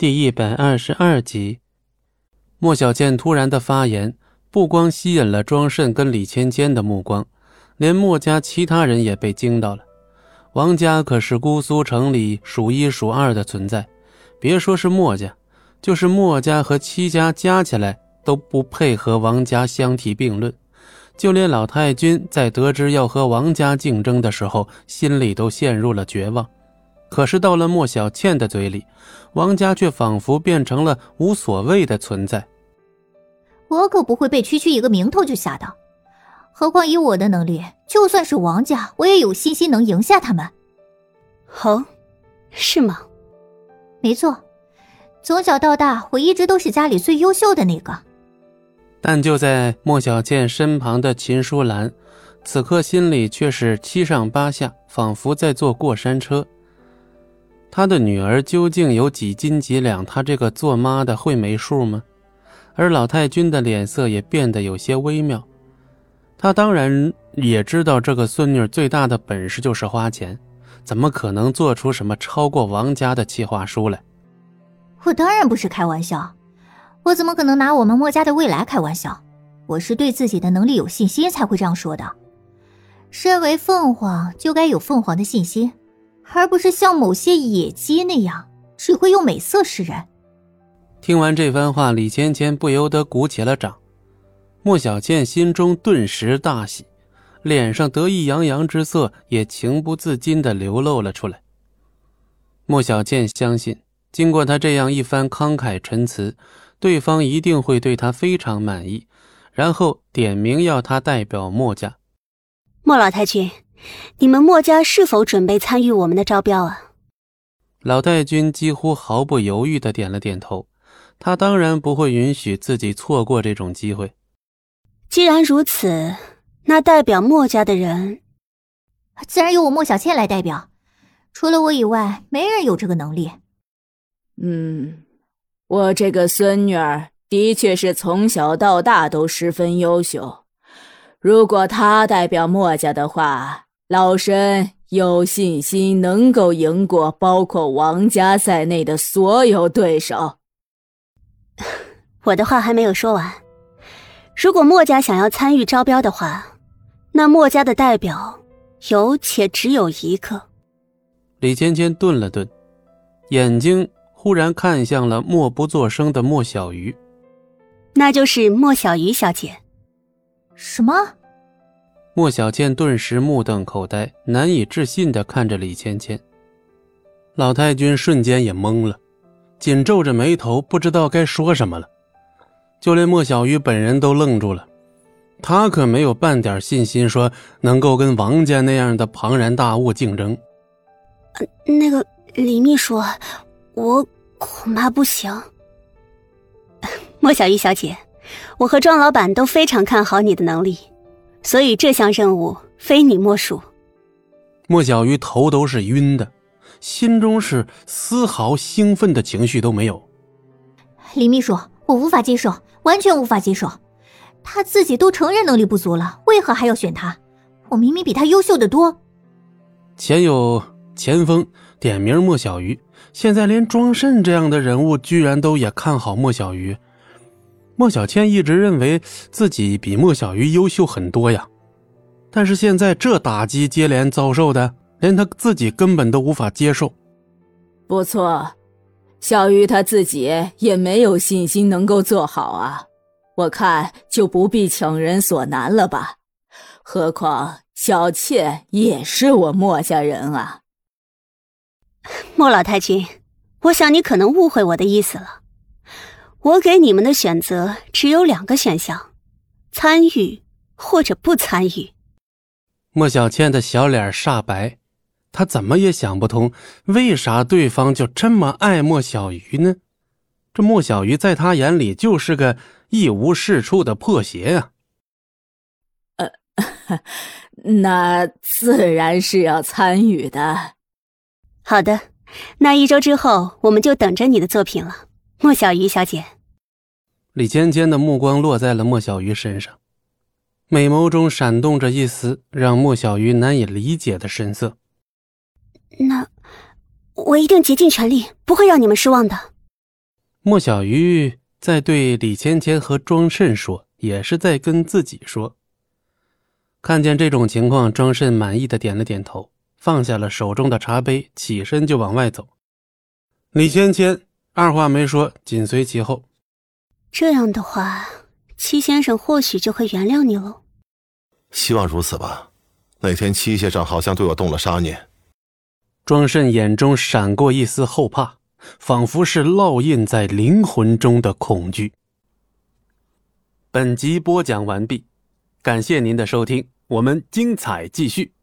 第一百二十二集，莫小倩突然的发言，不光吸引了庄慎跟李芊芊的目光，连莫家其他人也被惊到了。王家可是姑苏城里数一数二的存在，别说是莫家，就是莫家和戚家加起来都不配和王家相提并论。就连老太君在得知要和王家竞争的时候，心里都陷入了绝望。可是到了莫小倩的嘴里，王家却仿佛变成了无所谓的存在。我可不会被区区一个名头就吓到，何况以我的能力，就算是王家，我也有信心能赢下他们。哦，是吗？没错，从小到大，我一直都是家里最优秀的那个。但就在莫小倩身旁的秦淑兰，此刻心里却是七上八下，仿佛在坐过山车。他的女儿究竟有几斤几两？他这个做妈的会没数吗？而老太君的脸色也变得有些微妙。他当然也知道这个孙女最大的本事就是花钱，怎么可能做出什么超过王家的计划书来？我当然不是开玩笑，我怎么可能拿我们墨家的未来开玩笑？我是对自己的能力有信心才会这样说的。身为凤凰，就该有凤凰的信心。而不是像某些野鸡那样只会用美色示人。听完这番话，李芊芊不由得鼓起了掌。莫小倩心中顿时大喜，脸上得意洋洋之色也情不自禁地流露了出来。莫小倩相信，经过他这样一番慷慨陈词，对方一定会对她非常满意，然后点名要她代表莫家。莫老太君。你们墨家是否准备参与我们的招标啊？老戴君几乎毫不犹豫的点了点头，他当然不会允许自己错过这种机会。既然如此，那代表墨家的人，自然由我莫小倩来代表。除了我以外，没人有这个能力。嗯，我这个孙女儿的确是从小到大都十分优秀，如果她代表墨家的话。老身有信心能够赢过包括王家在内的所有对手。我的话还没有说完，如果墨家想要参与招标的话，那墨家的代表有且只有一个。李芊芊顿了顿，眼睛忽然看向了默不作声的莫小鱼，那就是莫小鱼小姐。什么？莫小倩顿时目瞪口呆，难以置信的看着李芊芊。老太君瞬间也懵了，紧皱着眉头，不知道该说什么了。就连莫小鱼本人都愣住了，他可没有半点信心说能够跟王家那样的庞然大物竞争。那个李秘书，我恐怕不行。莫小鱼小姐，我和庄老板都非常看好你的能力。所以这项任务非你莫属。莫小鱼头都是晕的，心中是丝毫兴奋的情绪都没有。李秘书，我无法接受，完全无法接受。他自己都承认能力不足了，为何还要选他？我明明比他优秀的多。前有前锋点名莫小鱼，现在连庄慎这样的人物居然都也看好莫小鱼。莫小倩一直认为自己比莫小鱼优秀很多呀，但是现在这打击接连遭受的，连她自己根本都无法接受。不错，小鱼她自己也没有信心能够做好啊，我看就不必强人所难了吧。何况小妾也是我莫家人啊。莫老太君，我想你可能误会我的意思了。我给你们的选择只有两个选项：参与或者不参与。莫小倩的小脸煞白，她怎么也想不通，为啥对方就这么爱莫小鱼呢？这莫小鱼在他眼里就是个一无是处的破鞋呀。呃，那自然是要参与的。好的，那一周之后我们就等着你的作品了。莫小鱼小姐，李尖尖的目光落在了莫小鱼身上，美眸中闪动着一丝让莫小鱼难以理解的神色。那我一定竭尽全力，不会让你们失望的。莫小鱼在对李芊芊和庄慎说，也是在跟自己说。看见这种情况，庄慎满意的点了点头，放下了手中的茶杯，起身就往外走。李芊芊二话没说，紧随其后。这样的话，戚先生或许就会原谅你喽。希望如此吧。那天戚先生好像对我动了杀念。庄慎眼中闪过一丝后怕，仿佛是烙印在灵魂中的恐惧。本集播讲完毕，感谢您的收听，我们精彩继续。